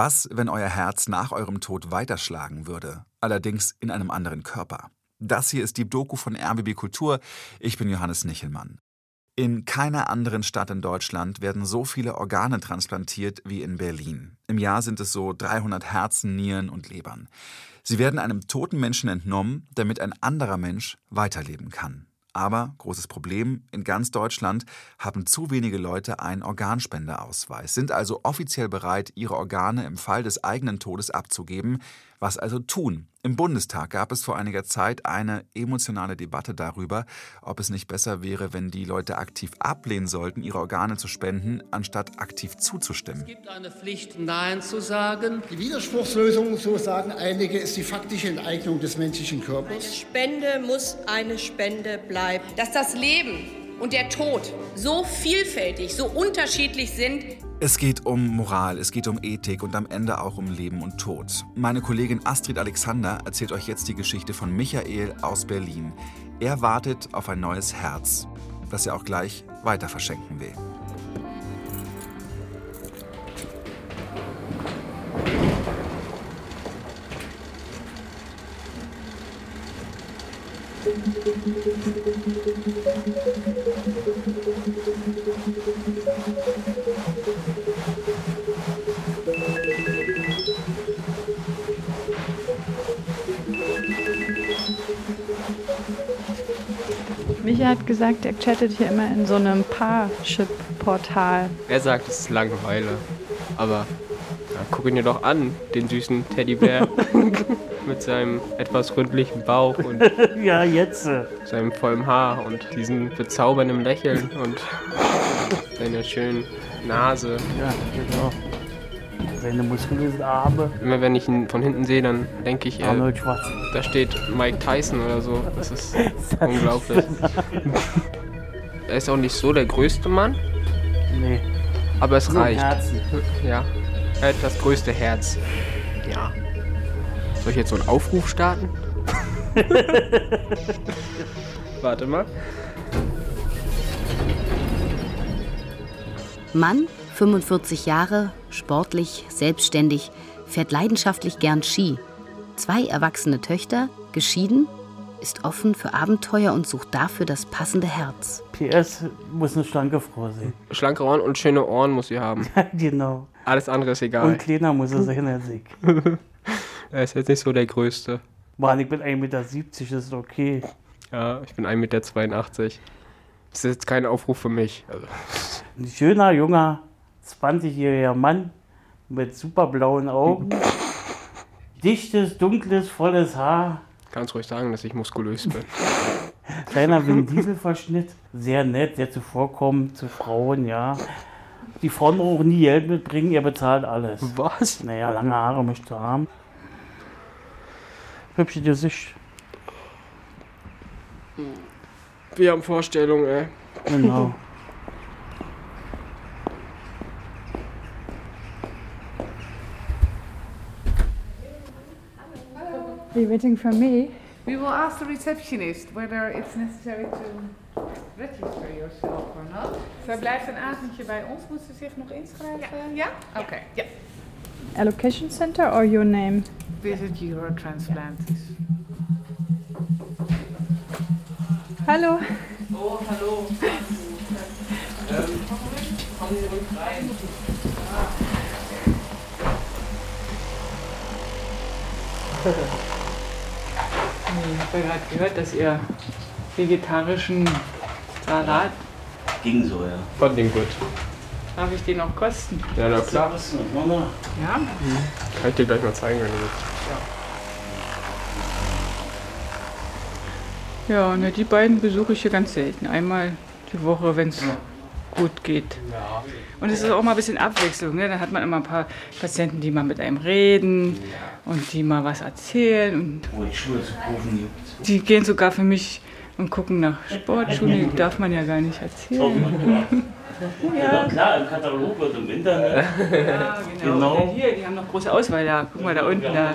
Was, wenn euer Herz nach eurem Tod weiterschlagen würde, allerdings in einem anderen Körper? Das hier ist die Doku von RBB Kultur. Ich bin Johannes Nichelmann. In keiner anderen Stadt in Deutschland werden so viele Organe transplantiert wie in Berlin. Im Jahr sind es so 300 Herzen, Nieren und Lebern. Sie werden einem toten Menschen entnommen, damit ein anderer Mensch weiterleben kann. Aber, großes Problem, in ganz Deutschland haben zu wenige Leute einen Organspendeausweis, sind also offiziell bereit, ihre Organe im Fall des eigenen Todes abzugeben. Was also tun? Im Bundestag gab es vor einiger Zeit eine emotionale Debatte darüber, ob es nicht besser wäre, wenn die Leute aktiv ablehnen sollten, ihre Organe zu spenden, anstatt aktiv zuzustimmen. Es gibt eine Pflicht, Nein zu sagen. Die Widerspruchslösung, so sagen einige, ist die faktische Enteignung des menschlichen Körpers. Eine Spende muss eine Spende bleiben. Dass das Leben und der Tod so vielfältig, so unterschiedlich sind, es geht um Moral, es geht um Ethik und am Ende auch um Leben und Tod. Meine Kollegin Astrid Alexander erzählt euch jetzt die Geschichte von Michael aus Berlin. Er wartet auf ein neues Herz, das er auch gleich weiter verschenken will. Micha hat gesagt, er chattet hier immer in so einem Parship-Portal. Er sagt, es ist Langeweile. Aber ja, guck ihn dir doch an, den süßen Teddybär. mit seinem etwas ründlichen Bauch und ja, jetzt. seinem vollen Haar und diesem bezaubernden Lächeln und seiner schönen Nase. Ja, genau. Seine muskulösen Arme. Immer wenn ich ihn von hinten sehe, dann denke ich, äh, Arnold Schwarzenegger. da steht Mike Tyson oder so. Das ist unglaublich. er ist auch nicht so der größte Mann, Nee, aber es nur reicht. Herzen. Ja, er hat das größte Herz. Ja. Soll ich jetzt so einen Aufruf starten? Warte mal. Mann, 45 Jahre, sportlich, selbstständig, fährt leidenschaftlich gern Ski. Zwei erwachsene Töchter, geschieden, ist offen für Abenteuer und sucht dafür das passende Herz. PS muss eine schlanke Frau sein. Schlanke Ohren und schöne Ohren muss sie haben. genau. Alles andere ist egal. Und kleiner muss er sein als ich. Er ist jetzt nicht so der Größte. Mann, ich bin 1,70 Meter, das ist okay. Ja, ich bin 1,82 Meter. Das ist jetzt kein Aufruf für mich. Also, Ein schöner, junger, 20-jähriger Mann mit super blauen Augen. Dichtes, dunkles, volles Haar. kannst ruhig sagen, dass ich muskulös bin. Kleiner Vin Diesel-Verschnitt. Sehr nett, sehr zuvorkommend zu Frauen, ja. Die Frauen auch nie Geld mitbringen, er bezahlt alles. Was? Naja, lange Haare möchte er haben. Hübsche Gesicht. Wir haben Vorstellungen, ey. Genau. Are you waiting for me? We will ask the receptionist whether it's necessary to register yourself or not. Zij blijft een avondje bij ons. Moet ze zich nog inschrijven? Ja? Oké. Ja. Allocation center or your name? Visit Eurotransplant. Hallo. Oh, hallo. ähm, kommen Sie ruhig rein. Ich habe gerade gehört, dass ihr vegetarischen Salat, Ging so, ja. Fand den gut. Darf ich den auch kosten? Ja, na klar. Ja? Kann ich dir gleich mal zeigen, wenn du willst. Ja, ne, die beiden besuche ich hier ganz selten. Einmal die Woche, wenn es gut geht. Und es ist auch mal ein bisschen Abwechslung. Ne? Dann hat man immer ein paar Patienten, die mal mit einem reden und die mal was erzählen. Und Wo es Schuhe zu kaufen gibt. die gehen sogar für mich und gucken nach Sportschuhen. Die darf man ja gar nicht erzählen. Ja, klar, im Katalog wird im Internet. Ja, genau. Genau. Hier, die haben noch große Auswahl da. Guck mal da unten, da.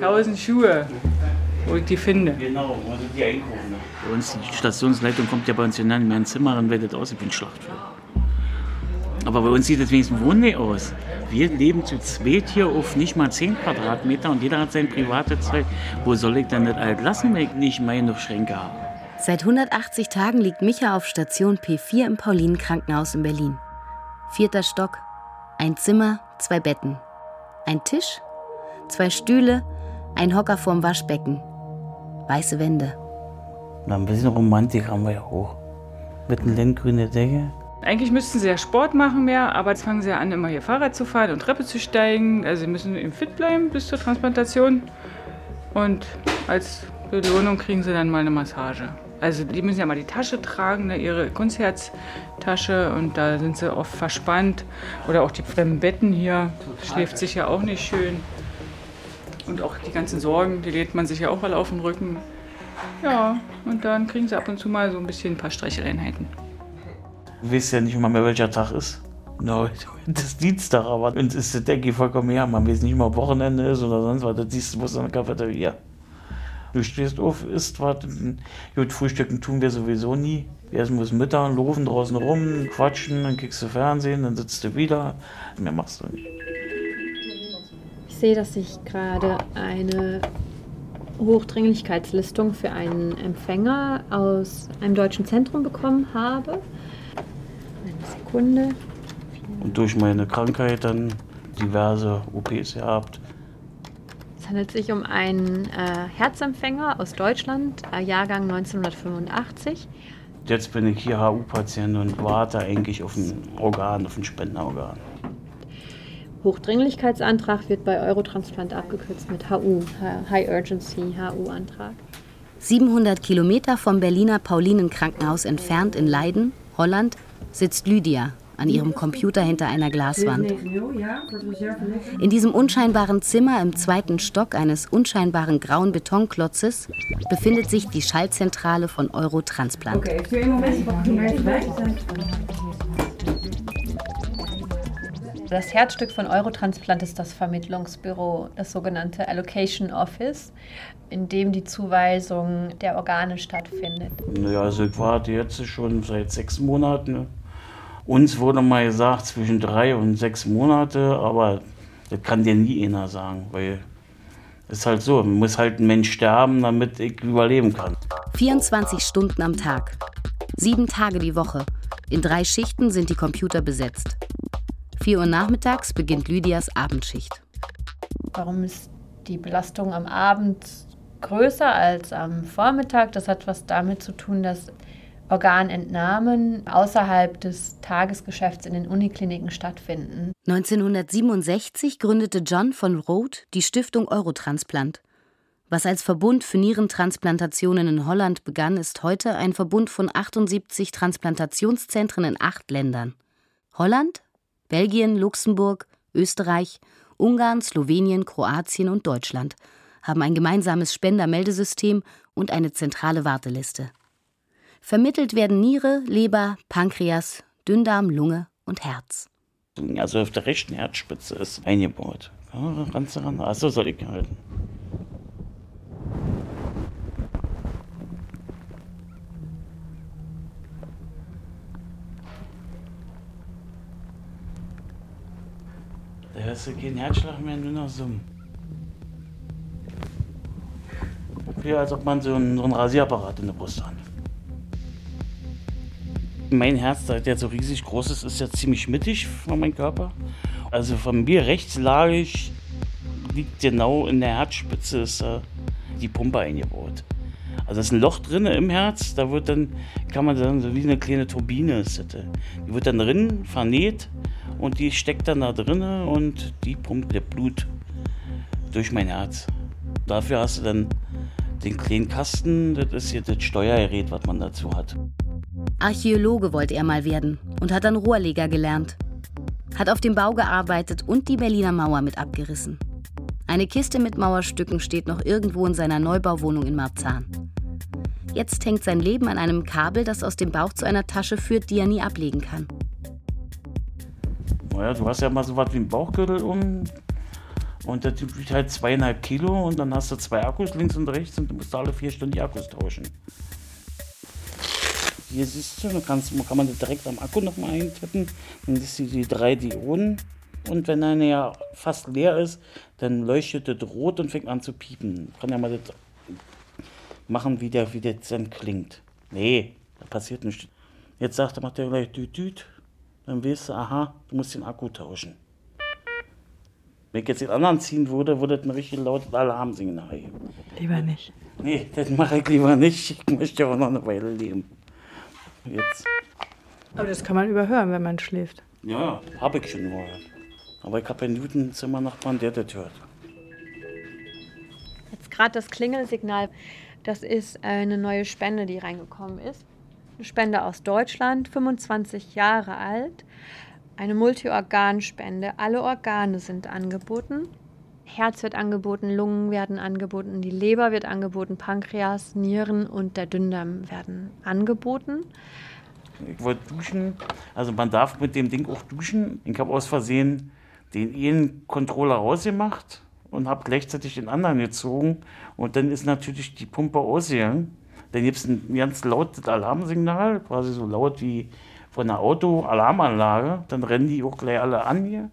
Tausend Schuhe, wo ich die finde. Genau, wo sind die einkaufen? Bei uns, die Stationsleitung kommt ja bei uns hinein in mein Zimmer, dann wird das aussehen wie ein Schlachtfeld. Aber bei uns sieht es wenigstens wohnlich aus. Wir leben zu zweit hier auf nicht mal 10 Quadratmeter und jeder hat sein privates Zeug. Wo soll ich denn das alt lassen, wenn ich nicht meine Schränke habe? Seit 180 Tagen liegt Micha auf Station P4 im Paulinenkrankenhaus in Berlin. Vierter Stock. Ein Zimmer, zwei Betten. Ein Tisch, zwei Stühle, ein Hocker vorm Waschbecken. Weiße Wände. Na, ein bisschen Romantik haben wir ja auch. Mit einer lindgrünen Decke. Eigentlich müssten sie ja Sport machen mehr, aber jetzt fangen sie ja an, immer hier Fahrrad zu fahren und Treppe zu steigen. Also sie müssen eben fit bleiben bis zur Transplantation. Und als Belohnung kriegen sie dann mal eine Massage. Also die müssen ja mal die Tasche tragen, ne, ihre Kunstherztasche und da sind sie oft verspannt. Oder auch die fremden Betten hier, schläft sich ja auch nicht schön. Und auch die ganzen Sorgen, die lädt man sich ja auch alle auf den Rücken. Ja, und dann kriegen sie ab und zu mal so ein bisschen ein paar Streicheleinheiten. Du weißt ja nicht immer mehr, welcher Tag ist. No, das ist Dienstag, aber uns ist denke ich, vollkommen her. Man weiß nicht mal, Wochenende ist oder sonst was. Das siehst du bloß in der Cafeteria. Du stehst auf, isst was. Gut, frühstücken tun wir sowieso nie. Wir essen bis Mittag, laufen draußen rum, quatschen, dann kriegst du Fernsehen, dann sitzt du wieder. Mehr machst du nicht. Ich sehe, dass ich gerade eine Hochdringlichkeitslistung für einen Empfänger aus einem deutschen Zentrum bekommen habe. Eine Sekunde. Und durch meine Krankheit dann diverse OPs gehabt. Es handelt sich um einen äh, Herzempfänger aus Deutschland, äh, Jahrgang 1985. Jetzt bin ich hier HU-Patient und warte eigentlich auf ein Organ, auf ein Spendenorgan. Hochdringlichkeitsantrag wird bei Eurotransplant abgekürzt mit HU, High Urgency HU-Antrag. 700 Kilometer vom Berliner Paulinenkrankenhaus entfernt in Leiden, Holland, sitzt Lydia an ihrem Computer hinter einer Glaswand. In diesem unscheinbaren Zimmer im zweiten Stock eines unscheinbaren grauen Betonklotzes befindet sich die Schaltzentrale von Eurotransplant. Das Herzstück von Eurotransplant ist das Vermittlungsbüro, das sogenannte Allocation Office, in dem die Zuweisung der Organe stattfindet. Naja, also ich warte jetzt schon seit sechs Monaten. Uns wurde mal gesagt zwischen drei und sechs Monate, aber das kann dir nie einer sagen, weil es ist halt so, man muss halt ein Mensch sterben, damit ich überleben kann. 24 Stunden am Tag, sieben Tage die Woche. In drei Schichten sind die Computer besetzt. 4 Uhr nachmittags beginnt Lydias Abendschicht. Warum ist die Belastung am Abend größer als am Vormittag? Das hat was damit zu tun, dass Organentnahmen außerhalb des Tagesgeschäfts in den Unikliniken stattfinden. 1967 gründete John von Roth die Stiftung Eurotransplant. Was als Verbund für Nierentransplantationen in Holland begann, ist heute ein Verbund von 78 Transplantationszentren in acht Ländern. Holland, Belgien, Luxemburg, Österreich, Ungarn, Slowenien, Kroatien und Deutschland haben ein gemeinsames Spendermeldesystem und eine zentrale Warteliste. Vermittelt werden Niere, Leber, Pankreas, Dünndarm, Lunge und Herz. Also auf der rechten Herzspitze ist eingebaut. Ja, ran. Achso, soll ich halten. Da hörst du keinen Herzschlag mehr, nur noch Summen. Wie als ob man so einen, so einen Rasierapparat in der Brust hat. Mein Herz, der so riesig groß ist, ist ja ziemlich mittig von meinem Körper. Also von mir rechtslagig liegt genau in der Herzspitze ist äh, die Pumpe eingebaut. Also ist ein Loch drin im Herz, da wird dann, kann man dann so wie eine kleine Turbine ist das. Die wird dann drin vernäht und die steckt dann da drin und die pumpt das Blut durch mein Herz. Dafür hast du dann den kleinen Kasten, das ist hier das Steuergerät, was man dazu hat. Archäologe wollte er mal werden und hat dann Rohrleger gelernt. Hat auf dem Bau gearbeitet und die Berliner Mauer mit abgerissen. Eine Kiste mit Mauerstücken steht noch irgendwo in seiner Neubauwohnung in Marzahn. Jetzt hängt sein Leben an einem Kabel, das aus dem Bauch zu einer Tasche führt, die er nie ablegen kann. Naja, du hast ja mal so was wie einen Bauchgürtel um. Und der Typ wiegt halt zweieinhalb Kilo und dann hast du zwei Akkus links und rechts und du musst alle vier Stunden die Akkus tauschen. Hier siehst du, dann kannst, kann man das direkt am Akku nochmal eintippen. Dann siehst du die drei Dioden. Und wenn er ja fast leer ist, dann leuchtet das rot und fängt an zu piepen. Kann ja mal das machen, wie der, wie das dann klingt. Nee, da passiert nichts. Jetzt sagt er, macht er gleich düt, düt. Dann weißt du, aha, du musst den Akku tauschen. Wenn ich jetzt den anderen ziehen würde, würde das ein richtig lautes Alarmsignal geben. Lieber nicht. Nee, das mache ich lieber nicht. Ich möchte auch noch eine Weile leben. Jetzt. Aber das kann man überhören, wenn man schläft. Ja, habe ich schon gehört. Aber ich habe einen Newton-Zimmernachbarn, der das hört. Jetzt gerade das Klingelsignal, das ist eine neue Spende, die reingekommen ist. Eine Spende aus Deutschland, 25 Jahre alt. Eine Multiorganspende. Alle Organe sind angeboten. Herz wird angeboten, Lungen werden angeboten, die Leber wird angeboten, Pankreas, Nieren und der Dünndarm werden angeboten. Ich wollte duschen. Also man darf mit dem Ding auch duschen. Ich habe aus Versehen den einen Controller rausgemacht und habe gleichzeitig den anderen gezogen. Und dann ist natürlich die Pumpe ausgegangen. Dann gibt es ein ganz lautes Alarmsignal, quasi so laut wie von einer Auto-Alarmanlage. Dann rennen die auch gleich alle an hier.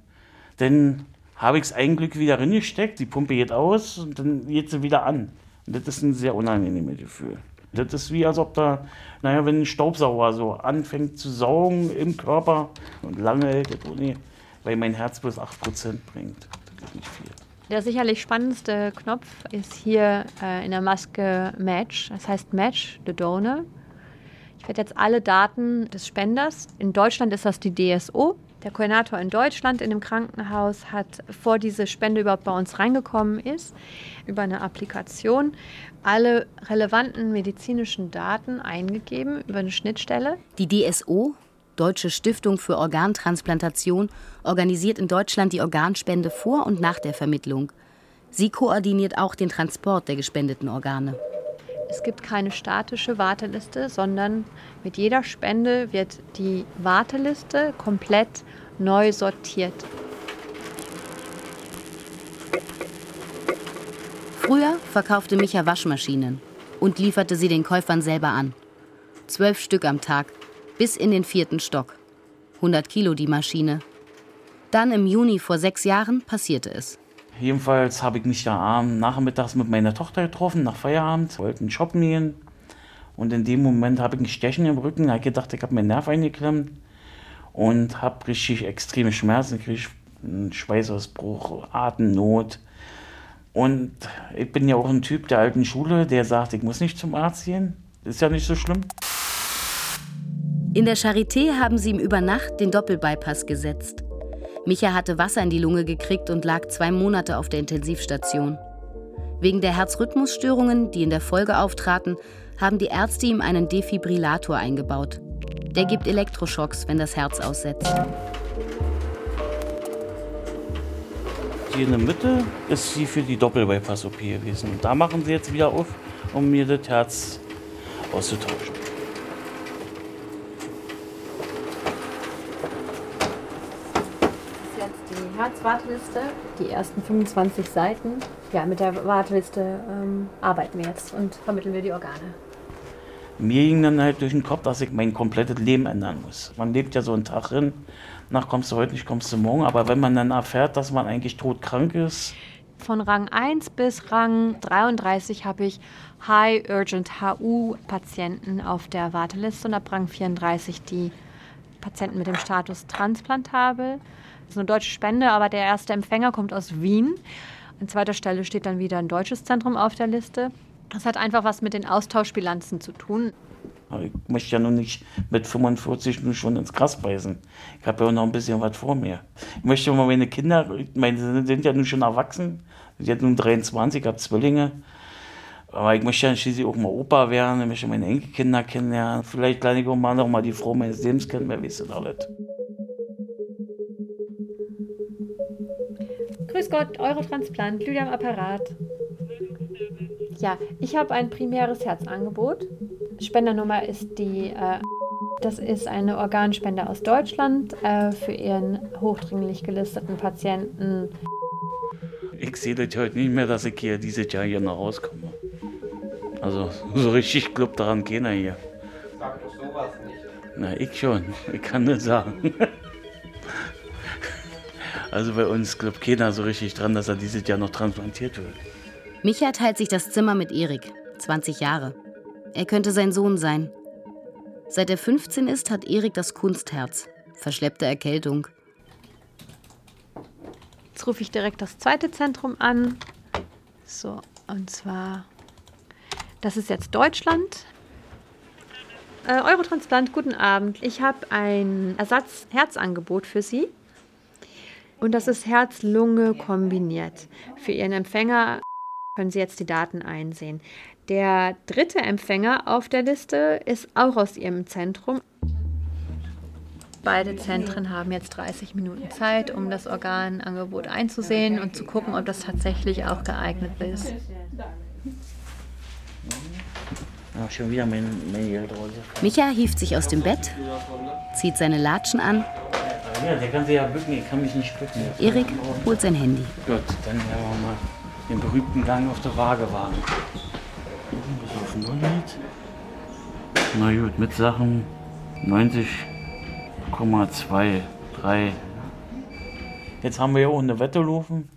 Dann habe ich es ein Glück wieder reingesteckt, die Pumpe geht aus und dann geht sie wieder an. Und das ist ein sehr unangenehmes Gefühl. Das ist wie, als ob da, naja, wenn ein Staubsauger so anfängt zu saugen im Körper und lange hält das ohne, weil mein Herz bloß 8% bringt. Das ist nicht viel. Der sicherlich spannendste Knopf ist hier äh, in der Maske Match. Das heißt Match the Donor. Ich werde jetzt alle Daten des Spenders. In Deutschland ist das die DSO. Der Koordinator in Deutschland in dem Krankenhaus hat, bevor diese Spende überhaupt bei uns reingekommen ist, über eine Applikation alle relevanten medizinischen Daten eingegeben über eine Schnittstelle. Die DSO, Deutsche Stiftung für Organtransplantation, organisiert in Deutschland die Organspende vor und nach der Vermittlung. Sie koordiniert auch den Transport der gespendeten Organe. Es gibt keine statische Warteliste, sondern mit jeder Spende wird die Warteliste komplett neu sortiert. Früher verkaufte Micha Waschmaschinen und lieferte sie den Käufern selber an. Zwölf Stück am Tag, bis in den vierten Stock. 100 Kilo die Maschine. Dann im Juni vor sechs Jahren passierte es. Jedenfalls habe ich mich da abends nachmittags mit meiner Tochter getroffen, nach Feierabend, wollten shoppen gehen. Und in dem Moment habe ich ein Stechen im Rücken, habe gedacht, ich habe meinen Nerv eingeklemmt und habe richtig extreme Schmerzen, kriege einen Schweißausbruch, Atemnot. Und ich bin ja auch ein Typ der alten Schule, der sagt, ich muss nicht zum Arzt gehen. Ist ja nicht so schlimm. In der Charité haben sie ihm über Nacht den Doppelbypass gesetzt. Micha hatte Wasser in die Lunge gekriegt und lag zwei Monate auf der Intensivstation. Wegen der Herzrhythmusstörungen, die in der Folge auftraten, haben die Ärzte ihm einen Defibrillator eingebaut. Der gibt Elektroschocks, wenn das Herz aussetzt. Hier in der Mitte ist sie für die Doppelbypass-OP gewesen. Da machen sie jetzt wieder auf, um mir das Herz auszutauschen. Das ist jetzt die Herzwarteliste, die ersten 25 Seiten. Ja, mit der Warteliste ähm, arbeiten wir jetzt und vermitteln wir die Organe. Mir ging dann halt durch den Kopf, dass ich mein komplettes Leben ändern muss. Man lebt ja so einen Tag hin, nach kommst du heute nicht, kommst du morgen. Aber wenn man dann erfährt, dass man eigentlich todkrank ist, Von Rang 1 bis Rang 33 habe ich High Urgent HU Patienten auf der Warteliste und ab Rang 34 die Patienten mit dem Status transplantabel. Ist eine deutsche Spende, aber der erste Empfänger kommt aus Wien. An zweiter Stelle steht dann wieder ein deutsches Zentrum auf der Liste. Das hat einfach was mit den Austauschbilanzen zu tun. ich möchte ja nun nicht mit 45 nur schon ins Gras beißen. Ich habe ja noch ein bisschen was vor mir. Ich möchte mal meine Kinder, meine sind ja nun schon erwachsen, sind ja nun 23, ich habe Zwillinge. Aber ich möchte ja schließlich auch mal Opa werden, ich möchte meine Enkelkinder kennenlernen. Vielleicht lerne ich auch mal noch mal die Frau meines Lebens kennen, wer weiß das alles. Grüß Gott, Eurotransplant, Lydia am Apparat. Ja, ich habe ein primäres Herzangebot. Spendernummer ist die, äh, das ist eine Organspende aus Deutschland äh, für ihren hochdringlich gelisteten Patienten. Ich sehe das heute nicht mehr, dass ich hier dieses Jahr hier noch rauskomme. Also so richtig glaubt daran keiner hier. Sag doch sowas Na, ich schon. Ich kann das sagen. Also bei uns glaubt keiner so richtig dran, dass er dieses Jahr noch transplantiert wird. Micha teilt sich das Zimmer mit Erik, 20 Jahre. Er könnte sein Sohn sein. Seit er 15 ist, hat Erik das Kunstherz. Verschleppte Erkältung. Jetzt rufe ich direkt das zweite Zentrum an. So, und zwar, das ist jetzt Deutschland. Äh, Eurotransplant, guten Abend. Ich habe ein Ersatzherzangebot für Sie. Und das ist Herz-Lunge kombiniert. Für Ihren Empfänger können Sie jetzt die Daten einsehen. Der dritte Empfänger auf der Liste ist auch aus Ihrem Zentrum. Beide Zentren haben jetzt 30 Minuten Zeit, um das Organangebot einzusehen und zu gucken, ob das tatsächlich auch geeignet ist. Geldrose. Micha hieft sich aus dem Bett, zieht seine Latschen an. Ja, der kann sich ja bücken, ich kann mich nicht bücken. Erik holt sein Handy. Gut, dann werden wir mal den berühmten Gang auf der Waage wagen. Bis auf 0 Na gut, mit Sachen 90,23. Jetzt haben wir ja auch eine Wette laufen.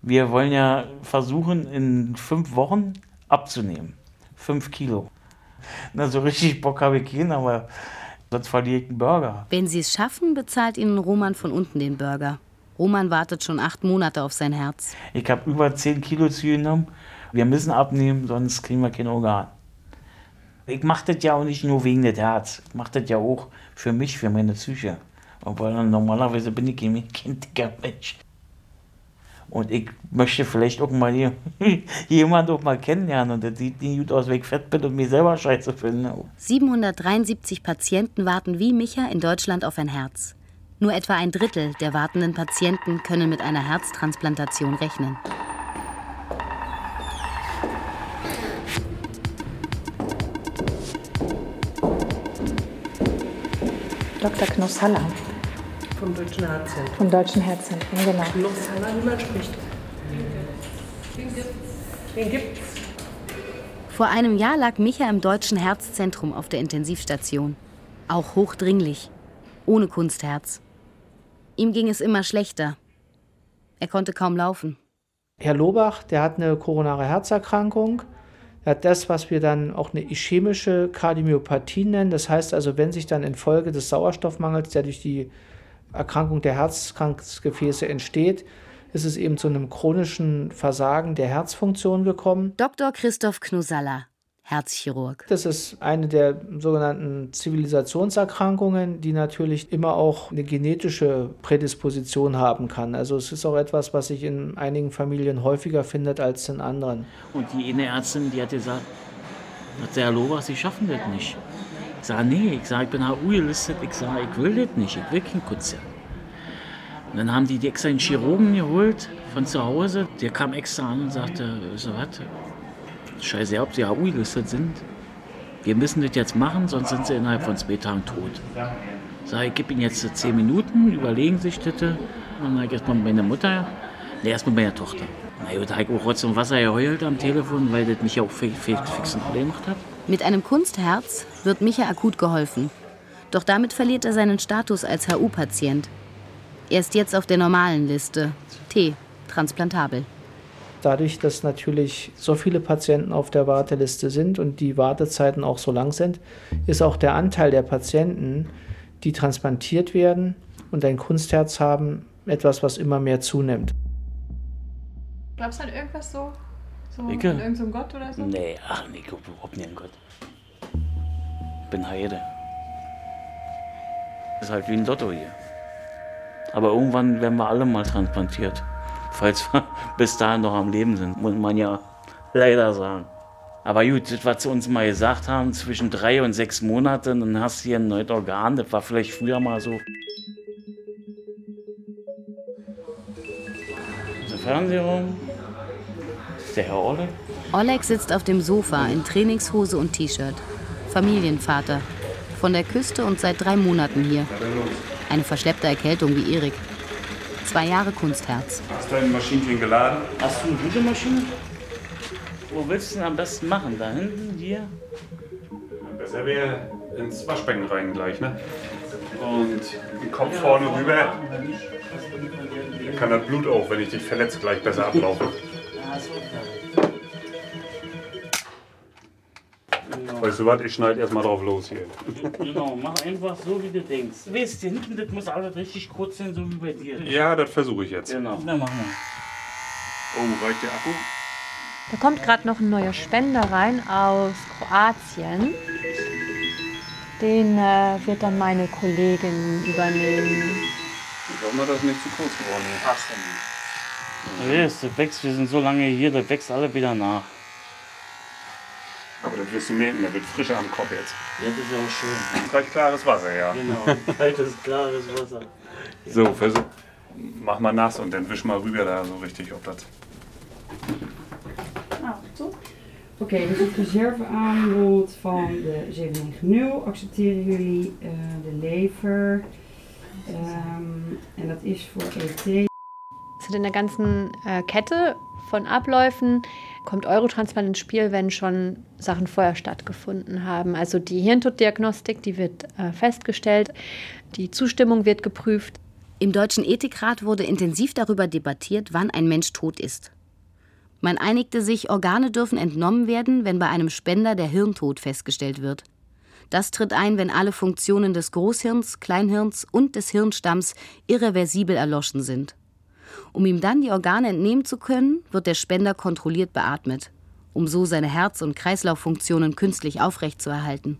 Wir wollen ja versuchen, in fünf Wochen abzunehmen. Fünf Kilo. Na, so richtig Bock habe ich keinen, aber sonst verliere ich einen Burger. Wenn sie es schaffen, bezahlt ihnen Roman von unten den Burger. Roman wartet schon acht Monate auf sein Herz. Ich habe über 10 Kilo zugenommen. Wir müssen abnehmen, sonst kriegen wir kein Organ. Ich mache das ja auch nicht nur wegen des Herz. Ich mache das ja auch für mich, für meine Psyche. Obwohl normalerweise bin ich kein kein dicker Mensch. Und ich möchte vielleicht auch mal hier, jemand auch mal kennenlernen. Und das sieht nicht gut aus, wenn ich fett bin und mich selber scheiße finde. 773 Patienten warten wie Micha in Deutschland auf ein Herz. Nur etwa ein Drittel der wartenden Patienten können mit einer Herztransplantation rechnen. Dr. Knossalla Vom Deutschen Herzzentrum. vom Deutschen Herzzentrum, genau. Knossalla, niemand spricht. Den gibt's. Vor einem Jahr lag Micha im Deutschen Herzzentrum auf der Intensivstation. Auch hochdringlich. Ohne Kunstherz. Ihm ging es immer schlechter. Er konnte kaum laufen. Herr Lobach, der hat eine koronare Herzerkrankung. Er hat das, was wir dann auch eine ischämische Kardiomyopathie nennen. Das heißt also, wenn sich dann infolge des Sauerstoffmangels, der durch die Erkrankung der Herzkranzgefäße entsteht, ist es eben zu einem chronischen Versagen der Herzfunktion gekommen. Dr. Christoph Knusalla, Herzchirurg. Das ist eine der sogenannten Zivilisationserkrankungen, die natürlich immer auch eine genetische Prädisposition haben kann. Also es ist auch etwas, was sich in einigen Familien häufiger findet als in anderen. Und die eine Ärztin, die hat gesagt, sagt der Sie schaffen das nicht. Ich sage, nee, ich sage, ich bin HU gelistet. Ich sage, ich will das nicht, ich will kein Konzert. Und dann haben die, die extra einen Chirurgen geholt von zu Hause. Der kam extra an und sagte, so was, scheiße, ob Sie HU gelistet sind. Wir müssen das jetzt machen, sonst sind Sie innerhalb von zwei Tagen tot. Ich sage, ich gebe Ihnen jetzt zehn Minuten, überlegen sich das. Und dann sage ich erstmal meine Mutter, ne, erstmal meine Tochter. Na gut, da habe ich auch Rotz und Wasser geheult am Telefon, weil das mich ja auch fix und alle gemacht hat. Mit einem Kunstherz wird Micha akut geholfen. Doch damit verliert er seinen Status als HU-Patient. Er ist jetzt auf der normalen Liste. T, transplantabel. Dadurch, dass natürlich so viele Patienten auf der Warteliste sind und die Wartezeiten auch so lang sind, ist auch der Anteil der Patienten, die transplantiert werden und ein Kunstherz haben, etwas, was immer mehr zunimmt. Glaubst du an irgendwas so? So Icke? an Gott oder so? Nee, ach nee, ich glaub überhaupt nicht an Gott. Bin Heide. Ist halt wie ein Lotto hier. Aber irgendwann werden wir alle mal transplantiert. Falls wir bis dahin noch am Leben sind, muss man ja leider sagen. Aber gut, das, was sie uns mal gesagt haben, zwischen drei und sechs Monaten, dann hast du hier ein neues Organ. Das war vielleicht früher mal so. Der Fernsehraum. Der Herr Olle. Oleg sitzt auf dem Sofa in Trainingshose und T-Shirt. Familienvater. Von der Küste und seit drei Monaten hier. Eine verschleppte Erkältung wie Erik. Zwei Jahre Kunstherz. Hast du dein Maschinchen geladen? Hast du eine gute Maschine? Wo willst du denn am besten machen? Da hinten, hier? Besser wäre ins Waschbecken rein gleich, ne? Und den Kopf vorne rüber. Dann kann das Blut auch, wenn ich dich verletze, gleich besser ablaufen. Weißt du was, ich schneide erstmal drauf los hier. Genau, mach einfach so, wie du denkst. Weißt du, hinten, das muss alles richtig kurz sein, so wie bei dir. Ja, das versuche ich jetzt. Genau. Dann machen wir. Oh, reicht der Akku? Da kommt gerade noch ein neuer Spender rein aus Kroatien. Den äh, wird dann meine Kollegin übernehmen. Ich hoffe mal, dass nicht zu kurz geworden ist. Passt Du weißt, das wächst, wir sind so lange hier, das wächst alle wieder nach. Wirst du merken, der wird frischer am Kopf jetzt. Ja, das ist ja auch schön. Gleich klares Wasser, ja. Genau, kaltes, klares Wasser. So, versuch. Mach mal nass und dann wisch mal rüber da so richtig, ob das. Nou, top. Oké, dit is het reserveaanbod van de 790. Accepteren jullie eh, de lever? Ehm, en dat is voor ET. Also in der ganzen äh, Kette von Abläufen kommt Eurotransplant ins Spiel, wenn schon Sachen vorher stattgefunden haben. Also die Hirntoddiagnostik, die wird äh, festgestellt, die Zustimmung wird geprüft. Im Deutschen Ethikrat wurde intensiv darüber debattiert, wann ein Mensch tot ist. Man einigte sich, Organe dürfen entnommen werden, wenn bei einem Spender der Hirntod festgestellt wird. Das tritt ein, wenn alle Funktionen des Großhirns, Kleinhirns und des Hirnstamms irreversibel erloschen sind. Um ihm dann die Organe entnehmen zu können, wird der Spender kontrolliert beatmet, um so seine Herz- und Kreislauffunktionen künstlich aufrechtzuerhalten.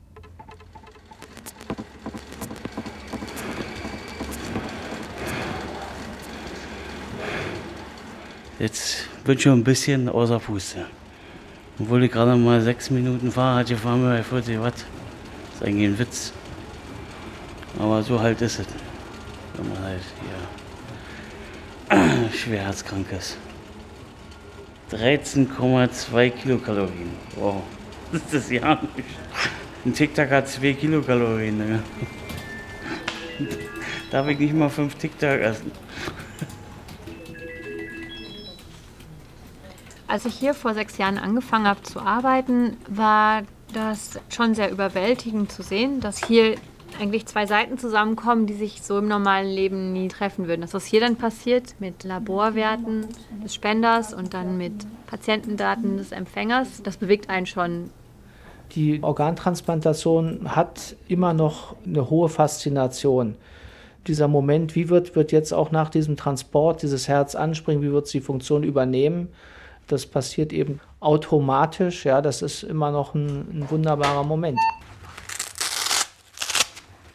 Jetzt bin ich schon ein bisschen außer Puste. Obwohl ich gerade mal sechs Minuten Fahrrad gefahren bin bei 40 Watt. Das ist eigentlich ein Witz. Aber so halt ist es. Wenn man halt hier schwer herzkrank ist. 13,2 Kilokalorien. Wow. Das ist ja nicht. Ein Tic-Tac hat 2 Kilokalorien. Ne? Darf ich nicht mal 5 Tic-Tac essen? Als ich hier vor sechs Jahren angefangen habe zu arbeiten, war das schon sehr überwältigend zu sehen, dass hier eigentlich zwei Seiten zusammenkommen, die sich so im normalen Leben nie treffen würden. Das, was hier dann passiert mit Laborwerten des Spenders und dann mit Patientendaten des Empfängers, das bewegt einen schon. Die Organtransplantation hat immer noch eine hohe Faszination. Dieser Moment, wie wird, wird jetzt auch nach diesem Transport dieses Herz anspringen, wie wird es die Funktion übernehmen? Das passiert eben automatisch. Ja, das ist immer noch ein, ein wunderbarer Moment.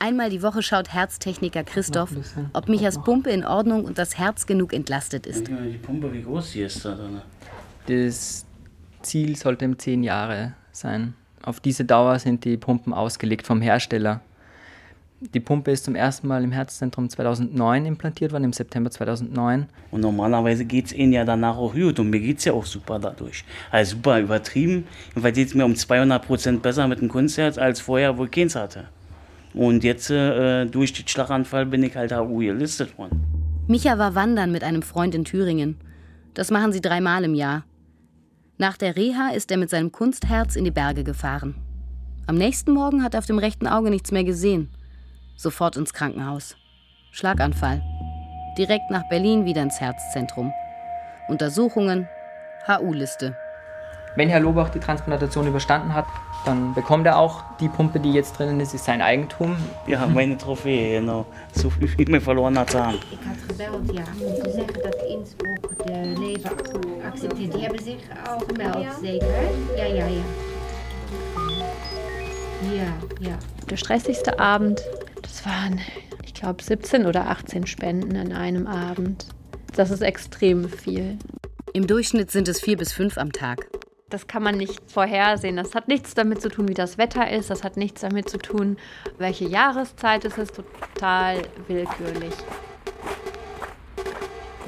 Einmal die Woche schaut Herztechniker Christoph, ob Michas Pumpe in Ordnung und das Herz genug entlastet ist. Die Pumpe, wie groß die ist da drin? Das Ziel sollte im 10 Jahre sein. Auf diese Dauer sind die Pumpen ausgelegt vom Hersteller. Die Pumpe ist zum ersten Mal im Herzzentrum 2009 implantiert worden, im September 2009. Und normalerweise geht es ihnen ja danach auch gut und mir geht es ja auch super dadurch. Also super übertrieben. Jedenfalls geht es mir um 200 Prozent besser mit dem Kunstherz als vorher, wo ich keins hatte. Und jetzt äh, durch den Schlaganfall bin ich halt HU gelistet worden. Micha war wandern mit einem Freund in Thüringen. Das machen sie dreimal im Jahr. Nach der Reha ist er mit seinem Kunstherz in die Berge gefahren. Am nächsten Morgen hat er auf dem rechten Auge nichts mehr gesehen. Sofort ins Krankenhaus. Schlaganfall. Direkt nach Berlin wieder ins Herzzentrum. Untersuchungen, HU-Liste. Wenn Herr Lobach die Transplantation überstanden hat, dann bekommt er auch die Pumpe, die jetzt drinnen ist, ist sein Eigentum. Ja, meine Trophäe, genau. So viel wie mir verloren hat Zahn. Ik had gebeld, ja, om te zeggen dat Innsbruck de lever accepteert. Die hebben zich al gemeld, zeker? Ja, ja, ja. Ja, ja. Der stressigste Abend, das waren, ich glaube, 17 oder 18 Spenden an einem Abend. Das ist extrem viel. Im Durchschnitt sind es vier bis fünf am Tag. Das kann man nicht vorhersehen. Das hat nichts damit zu tun, wie das Wetter ist. Das hat nichts damit zu tun, welche Jahreszeit es ist. Total willkürlich.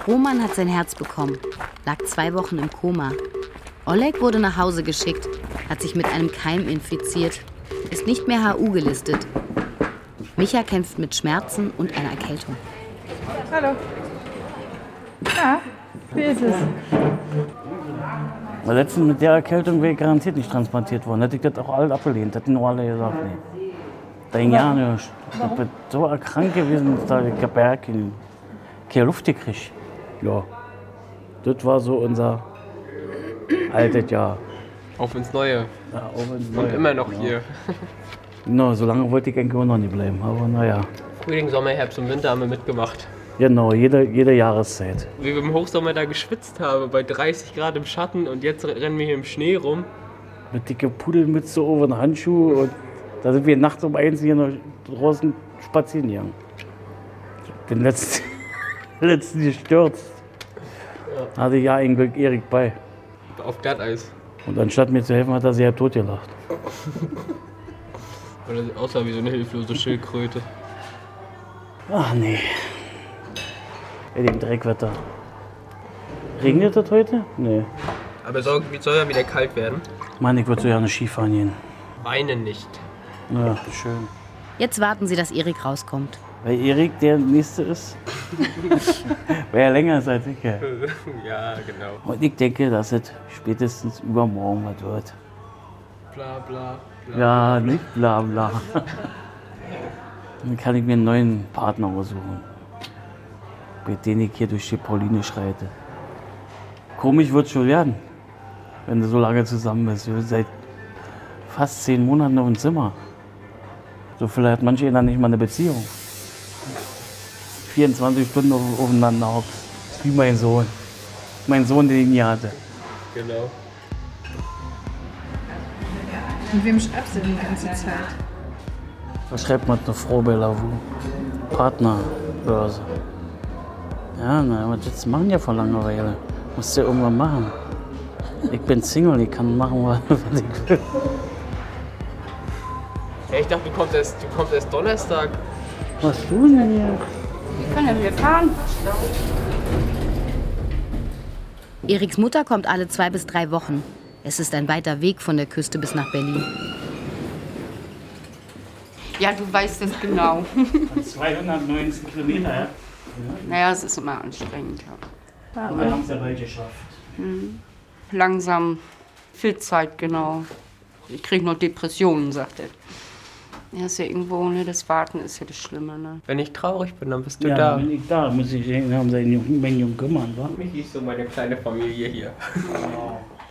Roman hat sein Herz bekommen, lag zwei Wochen im Koma. Oleg wurde nach Hause geschickt, hat sich mit einem Keim infiziert, ist nicht mehr HU gelistet. Micha kämpft mit Schmerzen und einer Erkältung. Hallo. Ja, wie ist es? Weil letztens mit der Erkältung wäre ich garantiert nicht transplantiert worden. Hätte ich das auch alle abgelehnt. Hätten nur alle gesagt, nee. Dein Jahr nicht. Ich bin so erkrankt gewesen, da ich hab ja keine, keine Luft gekriegt. Ja. Das war so unser altes Jahr. Auf ins Neue. Ja, auf ins Und Neue, immer noch genau. hier. Genau, so lange wollte ich eigentlich auch noch nicht bleiben. Aber naja. Frühling, Sommer, Herbst und Winter haben wir mitgemacht. Genau, jede, jede Jahreszeit. Wie wir im Hochsommer da geschwitzt haben, bei 30 Grad im Schatten und jetzt rennen wir hier im Schnee rum. Mit dicke Pudelmütze over und Handschuhe. Und da sind wir nachts um eins hier noch draußen spazieren gegangen. Den letzten, letzten gestürzt. Hatte ja ein Glück Erik bei. Auf Glatteis. Und anstatt mir zu helfen, hat er sich halb tot gelacht. Weil er aussah wie so eine hilflose Schildkröte. Ach nee. Bei dem Dreckwetter. Regnet das heute? Nee. Aber es soll, soll ja wieder kalt werden. Mann, ich würde so gerne Skifahren gehen. Weinen nicht. Ja, schön. Jetzt warten sie, dass Erik rauskommt. Weil Erik der Nächste ist. Weil er länger ist als ich. Ja. ja, genau. Und ich denke, dass es spätestens übermorgen was wird. Bla bla. bla. Ja, nicht bla bla. Dann kann ich mir einen neuen Partner aussuchen, mit dem ich hier durch die Pauline schreite. Komisch wird schon werden, wenn du so lange zusammen bist. Wir sind seit fast zehn Monaten auf dem Zimmer. So vielleicht hat manche dann nicht mal eine Beziehung. 24 Stunden auf, aufeinander hockt. Wie mein Sohn. Mein Sohn, den ich nie hatte. Genau. Mit wem schreibst du die ganze Zeit? Da schreibt man eine Frau bei Lavu. Partnerbörse. Ja, na, was jetzt machen ja vor Langeweile? Musst du ja irgendwann machen. Ich bin Single, ich kann machen, was ich will. Ja, ich dachte, du kommst erst, du kommst erst Donnerstag. Was tun denn hier? Ich kann ja wieder fahren. Eriks Mutter kommt alle zwei bis drei Wochen. Es ist ein weiter Weg von der Küste bis nach Berlin. Ja, du weißt das genau. 219 Kilometer, ja? Naja, es ist immer anstrengend. Ja. Aber wir haben es ja bald geschafft. Mhm. Langsam, viel Zeit, genau. Ich kriege noch Depressionen, sagt er. Ja, ist ja irgendwo, ne, das Warten ist ja das Schlimme, ne. Wenn ich traurig bin, dann bist du Ja, da. dann bin ich da, muss ich mich um seinen Jungen, kümmern, wa? Mich ist so meine kleine Familie hier.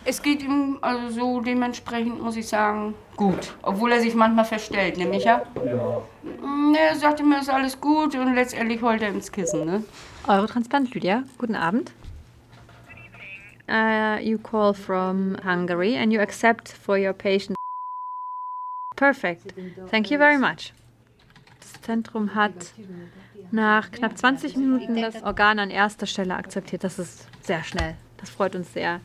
Es geht ihm also so dementsprechend, muss ich sagen, gut. Obwohl er sich manchmal verstellt, ne, Micha? Ja. Mm, Er sagt immer, ist alles gut und letztendlich heult er ins Kissen, ne? Eurotransplant, Lydia. Guten Abend. Uh, you call from Hungary and you accept for your patient. Perfect. Thank you very much. Das Zentrum hat nach knapp 20 Minuten das Organ an erster Stelle akzeptiert. Das ist sehr schnell. Das freut uns sehr.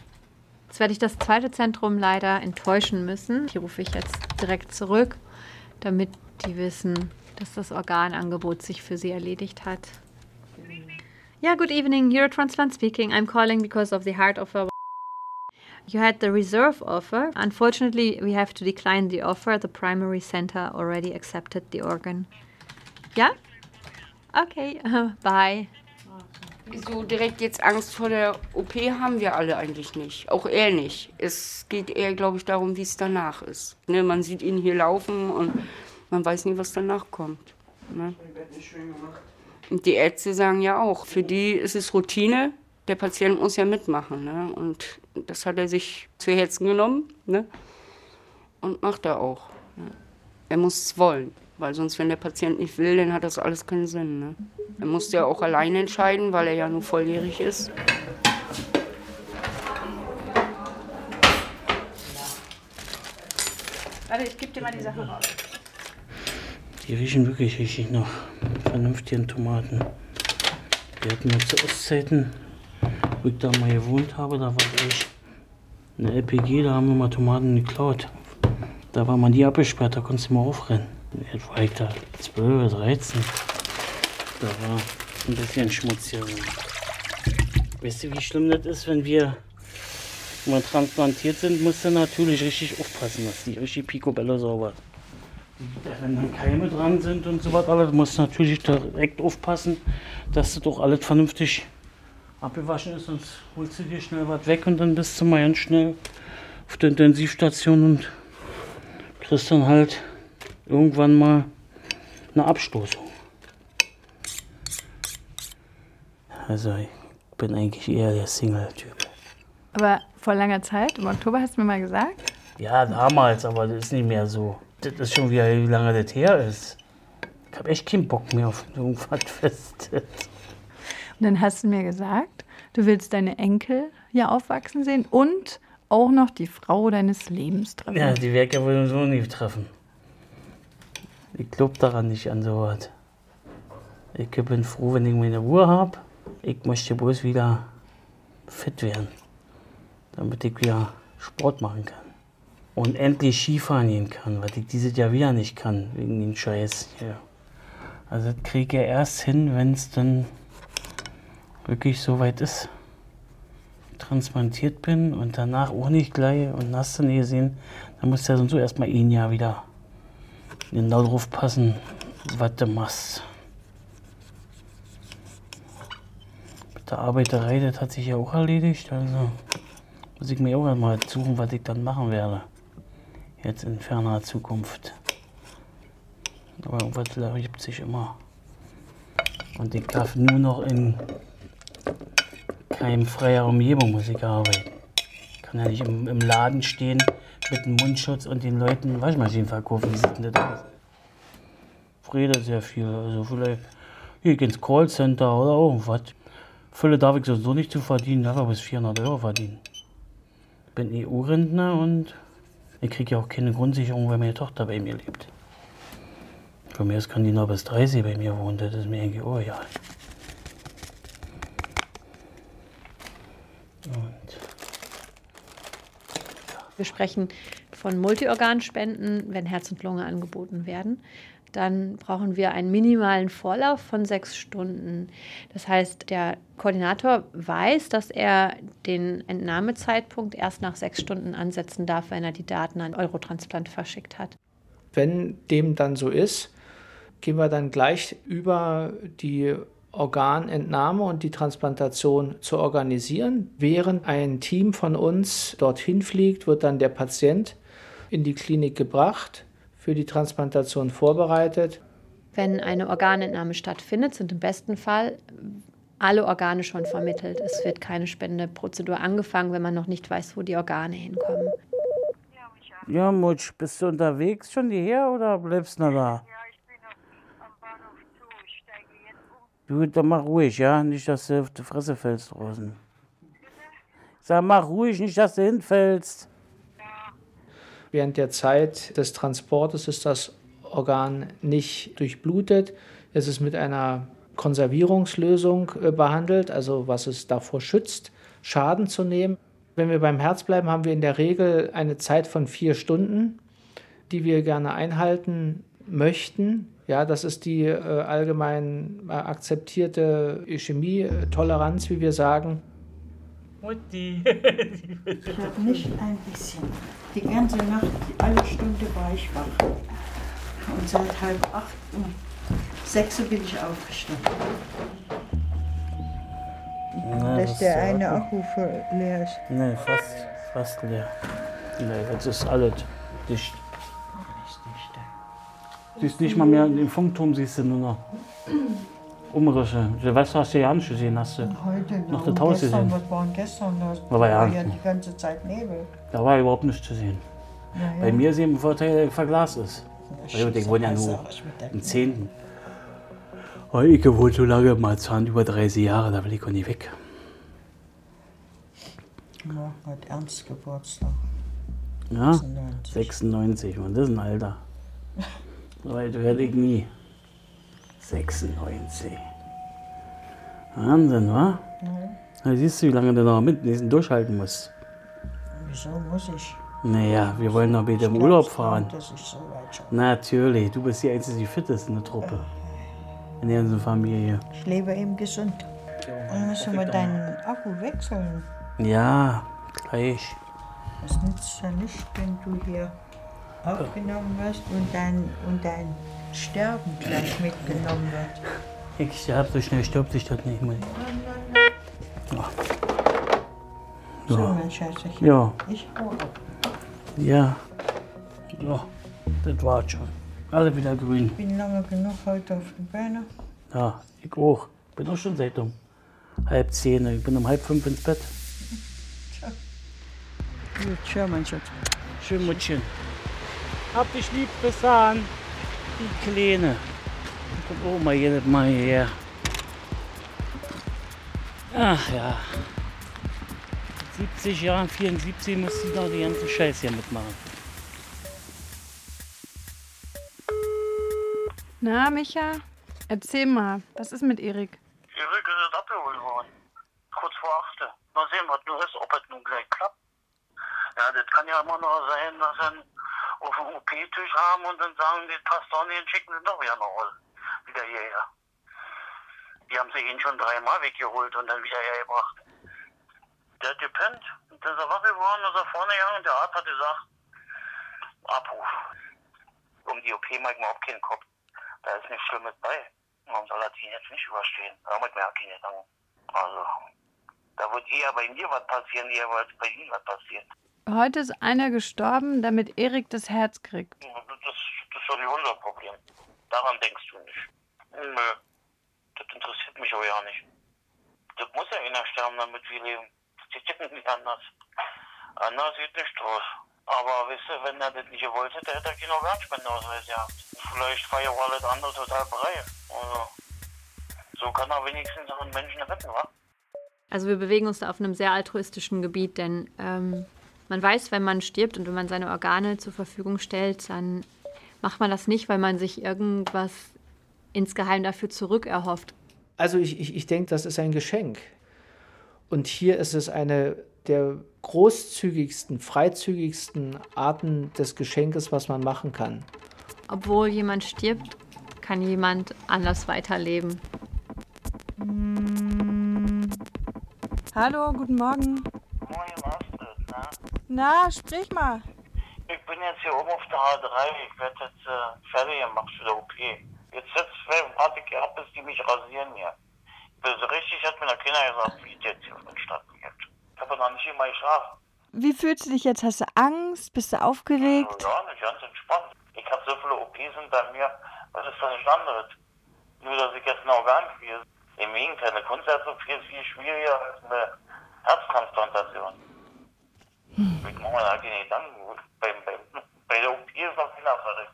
Jetzt werde ich das zweite Zentrum leider enttäuschen müssen. Die rufe ich jetzt direkt zurück, damit die wissen, dass das Organangebot sich für sie erledigt hat. Yeah, good evening. Eurotransplant speaking. I'm calling because of the heart offer. You had the reserve offer. Unfortunately, we have to decline the offer. The primary center already accepted the organ. Yeah? Okay, bye. So direkt jetzt Angst vor der OP haben wir alle eigentlich nicht. Auch er nicht. Es geht eher, glaube ich, darum, wie es danach ist. Ne, man sieht ihn hier laufen und man weiß nie, was danach kommt. Ne? Und die Ärzte sagen ja auch, für die ist es Routine. Der Patient muss ja mitmachen. Ne? Und das hat er sich zu Herzen genommen ne? und macht er auch. Ne? Er muss es wollen, weil sonst, wenn der Patient nicht will, dann hat das alles keinen Sinn. Ne? Er muss ja auch alleine entscheiden, weil er ja nur volljährig ist. Warte, ich gebe dir mal die Sachen raus. Die riechen wirklich richtig nach vernünftigen Tomaten. Wir hatten ja zu Ostzeiten, wo ich da mal gewohnt habe, da war ich eine LPG, da haben wir mal Tomaten geklaut. Da war man die abgesperrt, da konntest du mal aufrennen. Jetzt war ich da 12, 13. Da war ein bisschen schmutziger. Weißt du, wie schlimm das ist, wenn wir mal transplantiert sind, musst du natürlich richtig aufpassen, dass die richtig picobello sauber wenn dann Keime dran sind und so was alles, musst du natürlich direkt aufpassen, dass das doch alles vernünftig abgewaschen ist, sonst holst du dir schnell was weg und dann bist du mal ganz schnell auf der Intensivstation und kriegst dann halt irgendwann mal eine Abstoßung. Also ich bin eigentlich eher der Single-Typ. Aber vor langer Zeit, im Oktober hast du mir mal gesagt. Ja, damals, aber das ist nicht mehr so. Das ist schon wieder, wie lange das her ist. Ich habe echt keinen Bock mehr auf irgendwas Festes. Und dann hast du mir gesagt, du willst deine Enkel hier aufwachsen sehen und auch noch die Frau deines Lebens treffen. Ja, die werde ich ja wohl so nie treffen. Ich glaube daran nicht an sowas. Ich bin froh, wenn ich meine Ruhe habe. Ich möchte bloß wieder fit werden, damit ich wieder Sport machen kann. Und endlich Skifahren gehen kann, was ich dieses Jahr wieder nicht kann, wegen dem Scheiß hier. Also das kriege ich erst hin, wenn es dann wirklich so weit ist. Transplantiert bin und danach auch nicht gleich und hast nie gesehen, dann musst du ja sonst so erstmal ein Jahr wieder genau drauf passen, was du machst. Mit der Arbeiterei, das hat sich ja auch erledigt, also muss ich mir auch mal suchen, was ich dann machen werde. Jetzt in ferner Zukunft. Aber irgendwas gibt sich immer. Und ich darf nur noch in keimfreier Umgebung muss ich arbeiten. Ich kann ja nicht im, im Laden stehen mit einem Mundschutz und den Leuten Waschmaschinen verkaufen. Wie sieht denn das aus? Ich rede sehr viel. Also vielleicht gehe ich ins Callcenter oder irgendwas. Fülle darf ich sowieso nicht zu verdienen, darf aber bis 400 Euro verdienen. Ich bin EU-Rentner und ich kriege ja auch keine Grundsicherung, weil meine Tochter bei mir lebt. Aus kann die noch bis 30 bei mir wohnen, das ist mir eigentlich auch egal. Wir sprechen von Multiorganspenden, wenn Herz und Lunge angeboten werden. Dann brauchen wir einen minimalen Vorlauf von sechs Stunden. Das heißt, der Koordinator weiß, dass er den Entnahmezeitpunkt erst nach sechs Stunden ansetzen darf, wenn er die Daten an Eurotransplant verschickt hat. Wenn dem dann so ist, gehen wir dann gleich über die Organentnahme und die Transplantation zu organisieren. Während ein Team von uns dorthin fliegt, wird dann der Patient in die Klinik gebracht, für die Transplantation vorbereitet. Wenn eine Organentnahme stattfindet, sind im besten Fall alle Organe schon vermittelt. Es wird keine Spendeprozedur angefangen, wenn man noch nicht weiß, wo die Organe hinkommen. Ja, Mutsch, bist du unterwegs schon hierher oder bleibst du noch da? Du, dann mach ruhig, ja? Nicht, dass du auf die Fresse fällst draußen. Sag, mach ruhig, nicht, dass du hinfällst. Während der Zeit des Transportes ist das Organ nicht durchblutet. Es ist mit einer Konservierungslösung äh, behandelt, also was es davor schützt, Schaden zu nehmen. Wenn wir beim Herz bleiben, haben wir in der Regel eine Zeit von vier Stunden, die wir gerne einhalten möchten. Ja, das ist die äh, allgemein äh, akzeptierte Chemie-Toleranz, wie wir sagen. Mutti. Ich habe nicht ein bisschen. Die ganze Nacht, alle Stunde war ich wach. Und seit halb acht und sechs bin ich aufgestanden. Na, Dass das der ist eine Akku voll leer ist. Nee, fast, fast leer. Nee, jetzt ist alles dicht. Siehst nicht mal mehr, den Funkturm siehst du nur noch. Umrisse. Silvester hast du ja nicht gesehen, hast du. Heute noch das Haus gestern, gesehen. was war gestern? Da Da war ja- ja die ganze Zeit Nebel. Da war überhaupt nichts zu sehen. Ja, ja. Bei mir ist eben ein Vorteil, der verglast ist. Ja, Weil ich wohne ja nur im Zehnten. Aber ich wohne so lange im Marzahn, über 30 Jahre, da will ich auch nicht weg. Morgen hat Ernst Geburtstag. Ja? 96. 96, Mann, das ist ein Alter. So alt werde ich nie. 96. Wahnsinn, wa? Da siehst du, wie lange du noch mit diesen durchhalten musst. Wieso muss ich? Naja, wir wollen noch bitte im Ich Urlaub fahren. ich so. Natürlich, du bist die Einzige, die fit ist in der Truppe. In der ganzen Familie. Ich lebe eben gesund. Dann müssen wir deinen Akku wechseln. Ja, gleich. Das nützt ja nicht, wenn du hier aufgenommen wirst und dein, und dein Sterben gleich mitgenommen wird. Ich sterbe so schnell, stirbt sich das nicht mehr. So, Ja. mein Schätzchen. Ja. Ich hau ab. Ja. Ja, das war's schon. Alle wieder grün. Ich bin lange genug heute auf den Beinen. Ja, ich auch. Bin auch schon seit um halb zehn. Ich bin um halb fünf ins Bett. Gut, tschö, mein Schatz. Schön, Muttchen. Hab dich lieb, bis dann. Die Kleine. Komm auch mal jedes Mal hierher. Ach ja. 70 Jahren, 74 muss sie noch die ganze Scheiß hier mitmachen. Na, Micha, erzähl mal, was ist mit Erik? Erik ist abgeholt worden. Kurz vor 8. Mal sehen, was nun ist, ob es nun gleich klappt. Ja, das kann ja immer noch sein, dass sie ihn auf dem OP-Tisch haben und dann sagen, das passt doch nicht, schicken sie doch wieder nach Hause. Wieder hierher. Die haben sie ihn schon dreimal weggeholt und dann wieder hergebracht. Der hat gepennt, und dann ist er wach geworden, ist er vorne gegangen und der Arzt hat gesagt, Abruf. Um die OP mag mir überhaupt keinen Kopf. Da ist nichts Schlimmes bei. Warum soll er die jetzt nicht überstehen? Da macht mir auch keine Gedanken. Also, da wird eher bei mir was passieren, eher bei ihm was passiert. Heute ist einer gestorben, damit Erik das Herz kriegt. Das, das ist doch nicht unser Problem. Daran denkst du nicht. Nö, das interessiert mich auch ja nicht. Das muss ja einer sterben, damit wir leben. Das geht ja nicht anders. Anders sieht nicht aus. Aber weißt du, wenn er das nicht gewollt hätte, hätte er keinen Organspendeausweis gehabt. Vielleicht war ja auch alles andere total brei. Also, so kann er wenigstens noch einen Menschen retten, wa? Also wir bewegen uns da auf einem sehr altruistischen Gebiet, denn ähm, man weiß, wenn man stirbt und wenn man seine Organe zur Verfügung stellt, dann macht man das nicht, weil man sich irgendwas insgeheim dafür zurückerhofft. Also ich, ich, ich denke, das ist ein Geschenk. Und hier ist es eine der großzügigsten, freizügigsten Arten des Geschenkes, was man machen kann. Obwohl jemand stirbt, kann jemand anders weiterleben. Hallo, guten Morgen. Na? Sprich mal. Ich bin jetzt hier oben auf der H3. Ich werde jetzt äh, fertig gemacht für die OP. Jetzt sitzt warte ich ab, bis die mich rasieren hier. Also richtig hat mir der Kinder gesagt, wie es jetzt hier vonstatten geht. Ich habe noch nicht immer geschlafen. Wie fühlst du dich jetzt? Hast du Angst? Bist du aufgeregt? Ja, nicht ganz entspannt. Ich habe so viele OPs hinter mir. Was ist doch nicht anderes? Nur, dass ich jetzt ein Organ kriege. Im Gegenteil, eine Kunstherz-OP ist viel schwieriger als eine Herztransplantation. Keine Gedanken. Bei, bei, bei der OP ist noch keiner verrückt.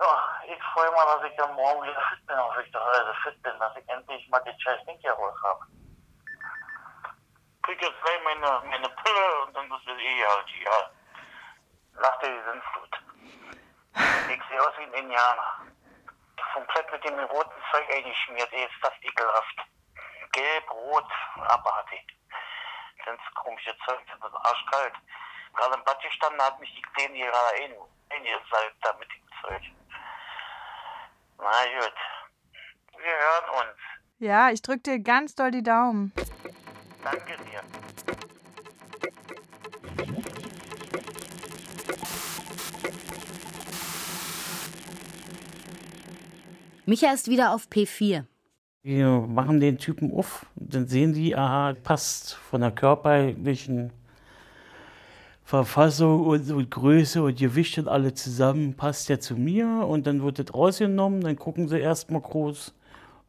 Ja, ich freue mich, dass ich dann morgen wieder fit bin, dass ich doch also fit bin, dass ich endlich mal den scheiß Ding hier raus habe. Krieg jetzt gleich meine, meine Pille und dann ist es eh halt ja. Nach der Sinnflut. Ich sehe aus wie ein Indianer. Komplett mit dem roten Zeug eingeschmiert, ey, ist das ekelhaft. Gelb, rot, abartig. Das komische Zeug, das ist arschkalt. Gerade im Bad gestanden hat mich die Kleine hier gerade ein, eingesalbt da mit dem Zeug. Na gut. Wir hören uns. Ja, ich drück dir ganz doll die Daumen. Danke dir. Micha ist wieder auf P4. Wir machen den Typen auf, dann sehen die, aha, passt von der körperlichen Verfassung und, und Größe und Gewicht und alle zusammen, passt ja zu mir und dann wird das rausgenommen, dann gucken sie erstmal groß,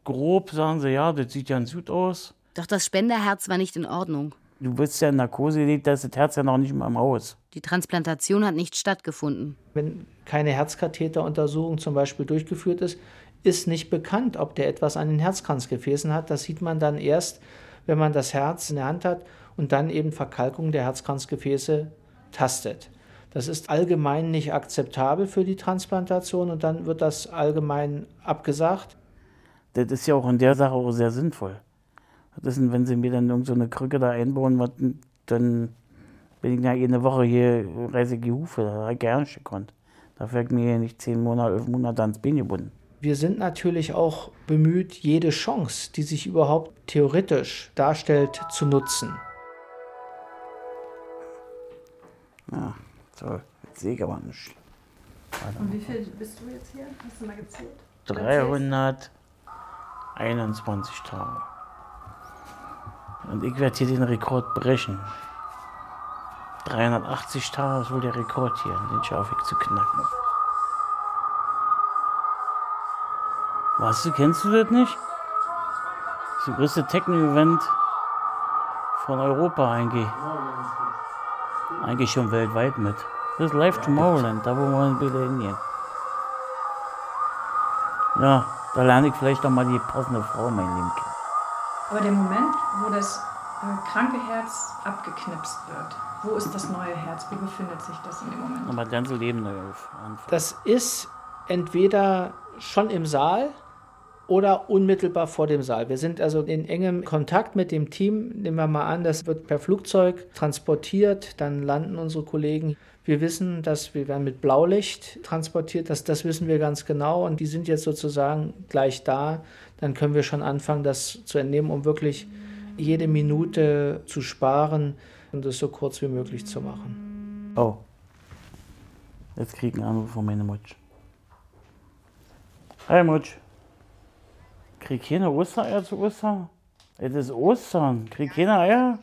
grob, sagen sie, ja, das sieht ja ein Süd aus. Doch das Spenderherz war nicht in Ordnung. Du wirst ja in Narkose gelegt, da ist das Herz ja noch nicht mal im Haus. Die Transplantation hat nicht stattgefunden. Wenn keine Herzkatheteruntersuchung zum Beispiel durchgeführt ist, ist nicht bekannt, ob der etwas an den Herzkranzgefäßen hat. Das sieht man dann erst, wenn man das Herz in der Hand hat und dann eben Verkalkung der Herzkranzgefäße tastet. Das ist allgemein nicht akzeptabel für die Transplantation und dann wird das allgemein abgesagt. Das ist ja auch in der Sache auch sehr sinnvoll. Das ist, wenn sie mir dann irgend so eine Krücke da einbauen, dann bin ich ja eine Woche hier reisige Hufe, da habe ich gerne gekonnt. Dafür habe ich mir nicht zehn Monate, elf Monate ans Bein gebunden. Wir sind natürlich auch bemüht, jede Chance, die sich überhaupt theoretisch darstellt, zu nutzen. Ja, so, jetzt sehe ich aber nicht. Und wie viel bist du jetzt hier? Hast du mal gezählt? 321 Tage. Und ich werde hier den Rekord brechen. 380 Tage ist wohl der Rekord hier, den schaffe ich zu knacken. Was, du kennst du das nicht? Das größte Techno-Event von Europa eigentlich. Eigentlich schon weltweit mit. Das ist Live Tomorrowland, da wo wir wieder hingehen. Ja, da lerne ich vielleicht auch mal die passende Frau, mein Leben kennen. Aber der Moment, wo das äh, kranke Herz abgeknipst wird, wo ist das neue Herz? Wie befindet sich das in dem Moment? Nochmal ganze Leben neu auf. Das ist entweder schon im Saal oder unmittelbar vor dem Saal. Wir sind also in engem Kontakt mit dem Team. Nehmen wir mal an, das wird per Flugzeug transportiert, dann landen unsere Kollegen. Wir wissen, dass wir werden mit Blaulicht transportiert, das, das wissen wir ganz genau und die sind jetzt sozusagen gleich da. Dann können wir schon anfangen, das zu entnehmen, um wirklich jede Minute zu sparen und es so kurz wie möglich zu machen. Oh. Jetzt krieg ich einen Anruf von meiner Mutsch. Hi Mutsch. Krieg keine Ostereier zu Ostern? Es ist Ostern. Krieg keine Eier?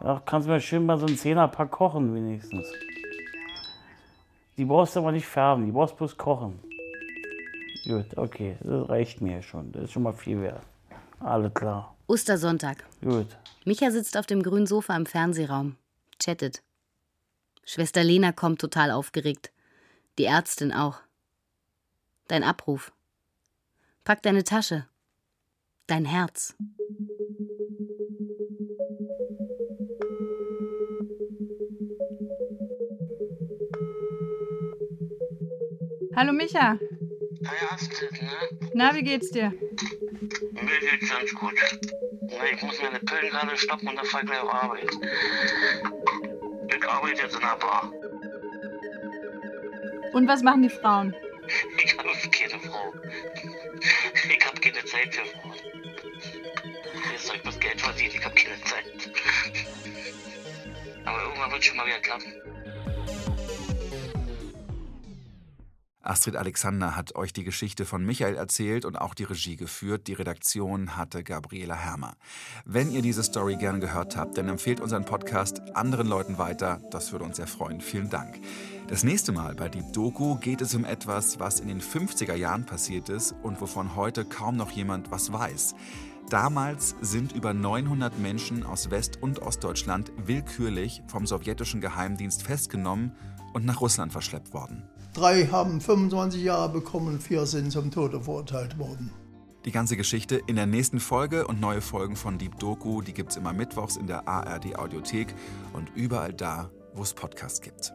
Ach, kannst du mir schön mal so ein Zehnerpack kochen wenigstens. Die brauchst du aber nicht färben, die brauchst bloß kochen. Gut, okay, das reicht mir schon. Das ist schon mal viel wert. Alles klar. Ostersonntag. Gut. Micha sitzt auf dem grünen Sofa im Fernsehraum, chattet. Schwester Lena kommt total aufgeregt. Die Ärztin auch. Dein Abruf. Pack deine Tasche. Dein Herz. Hallo Micha. Hi Astrid, ne? Na, wie geht's dir? Mir geht's ganz gut. Ne, ich muss meine Pillen gerade stoppen und dann fahr ich gleich auf Arbeit. Ich arbeite jetzt in der Bar. Und was machen die Frauen? Ich habe Frauen. Jetzt soll ich was Geld verdienen, ich habe keine Zeit. Aber irgendwann wird schon mal wieder klappen. Astrid Alexander hat euch die Geschichte von Michael erzählt und auch die Regie geführt. Die Redaktion hatte Gabriela Hermer. Wenn ihr diese Story gerne gehört habt, dann empfehlt unseren Podcast anderen Leuten weiter. Das würde uns sehr freuen. Vielen Dank. Das nächste Mal bei Deep Doku geht es um etwas, was in den 50er Jahren passiert ist und wovon heute kaum noch jemand was weiß. Damals sind über 900 Menschen aus West- und Ostdeutschland willkürlich vom sowjetischen Geheimdienst festgenommen und nach Russland verschleppt worden. Drei haben 25 Jahre bekommen, vier sind zum Tode verurteilt worden. Die ganze Geschichte in der nächsten Folge und neue Folgen von Deep Doku, die gibt's immer mittwochs in der ARD Audiothek und überall da, wo es Podcasts gibt.